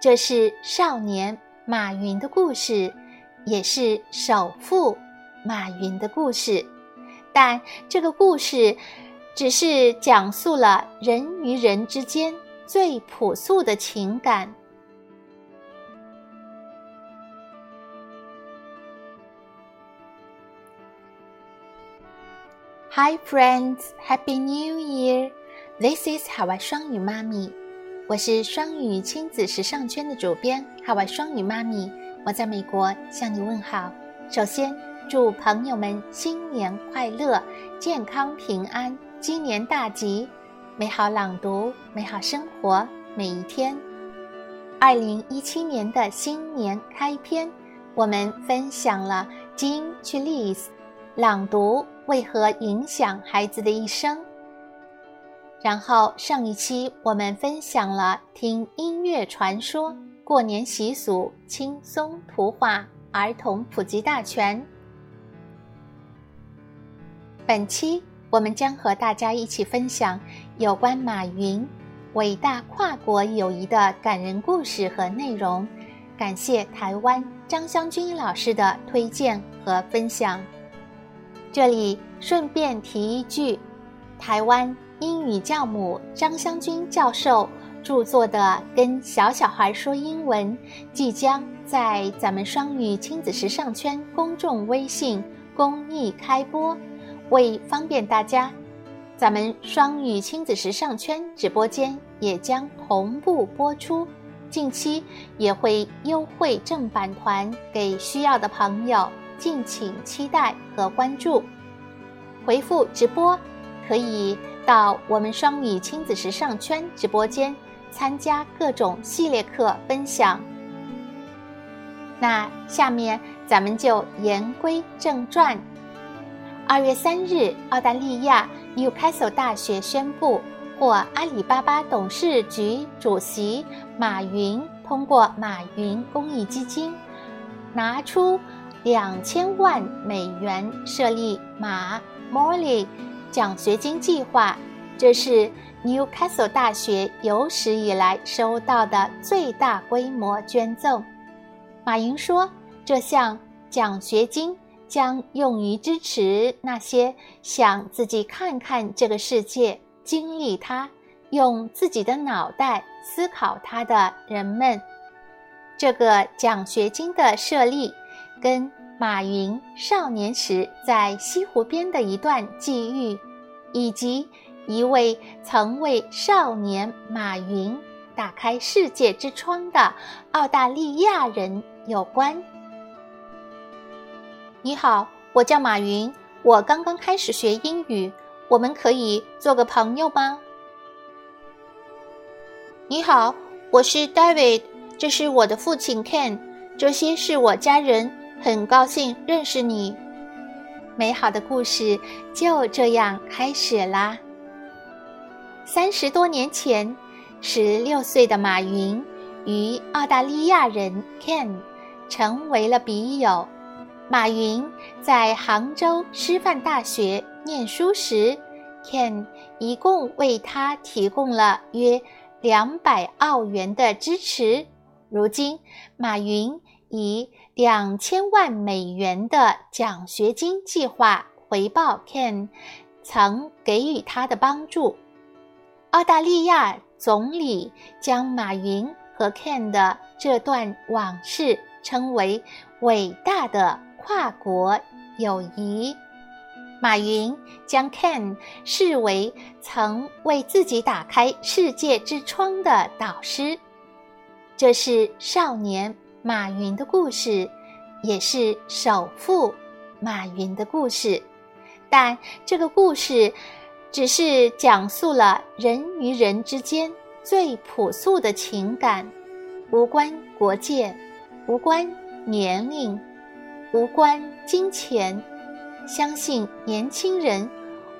这是少年马云的故事，也是首富马云的故事。但这个故事只是讲述了人与人之间最朴素的情感。Hi friends, Happy New Year! This is 海外双语妈咪，我是双语亲子时尚圈的主编海外双语妈咪，我在美国向你问好。首先，祝朋友们新年快乐，健康平安，鸡年大吉，美好朗读，美好生活每一天。二零一七年的新年开篇，我们分享了金去 l i s 朗读。为何影响孩子的一生？然后上一期我们分享了听音乐传说、过年习俗、轻松图画、儿童普及大全。本期我们将和大家一起分享有关马云伟大跨国友谊的感人故事和内容。感谢台湾张湘军老师的推荐和分享。这里顺便提一句，台湾英语教母张湘军教授著作的《跟小小孩说英文》即将在咱们双语亲子时尚圈公众微信公益开播。为方便大家，咱们双语亲子时尚圈直播间也将同步播出，近期也会优惠正版团给需要的朋友。敬请期待和关注，回复直播可以到我们双语亲子时尚圈直播间参加各种系列课分享。那下面咱们就言归正传。二月三日，澳大利亚 Newcastle 大学宣布，获阿里巴巴董事局主席马云通过马云公益基金拿出。两千万美元设立马 Morley 奖学金计划，这是 Newcastle 大学有史以来收到的最大规模捐赠。马云说，这项奖学金将用于支持那些想自己看看这个世界、经历它、用自己的脑袋思考它的人们。这个奖学金的设立。跟马云少年时在西湖边的一段际遇，以及一位曾为少年马云打开世界之窗的澳大利亚人有关。你好，我叫马云，我刚刚开始学英语，我们可以做个朋友吗？你好，我是 David，这是我的父亲 Ken，这些是我家人。很高兴认识你，美好的故事就这样开始啦。三十多年前，十六岁的马云与澳大利亚人 Ken 成为了笔友。马云在杭州师范大学念书时，Ken 一共为他提供了约两百澳元的支持。如今，马云。以两千万美元的奖学金计划回报 Ken 曾给予他的帮助。澳大利亚总理将马云和 Ken 的这段往事称为伟大的跨国友谊。马云将 Ken 视为曾为自己打开世界之窗的导师。这是少年。马云的故事，也是首富马云的故事，但这个故事只是讲述了人与人之间最朴素的情感，无关国界，无关年龄，无关金钱。相信年轻人，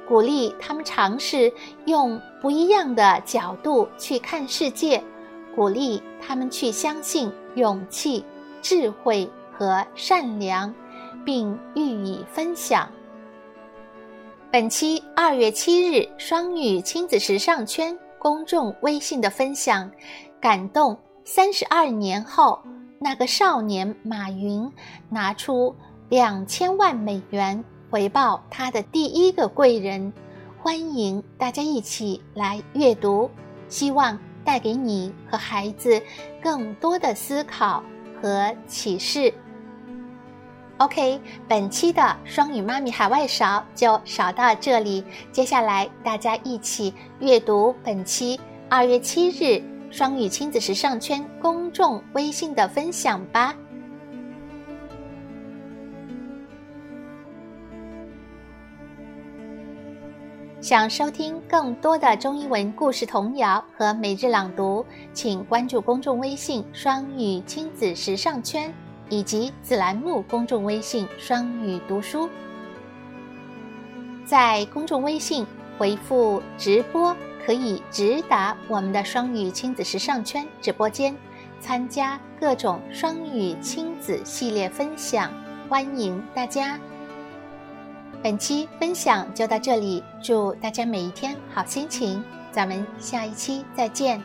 鼓励他们尝试用不一样的角度去看世界。鼓励他们去相信勇气、智慧和善良，并予以分享。本期二月七日双语亲子时尚圈公众微信的分享，感动三十二年后，那个少年马云拿出两千万美元回报他的第一个贵人。欢迎大家一起来阅读，希望带给你和孩子更多的思考和启示。OK，本期的双语妈咪海外勺就勺到这里，接下来大家一起阅读本期二月七日双语亲子时尚圈公众微信的分享吧。想收听更多的中英文故事童谣和每日朗读，请关注公众微信“双语亲子时尚圈”。以及子栏目公众微信“双语读书”，在公众微信回复“直播”可以直达我们的双语亲子时尚圈直播间，参加各种双语亲子系列分享，欢迎大家。本期分享就到这里，祝大家每一天好心情，咱们下一期再见。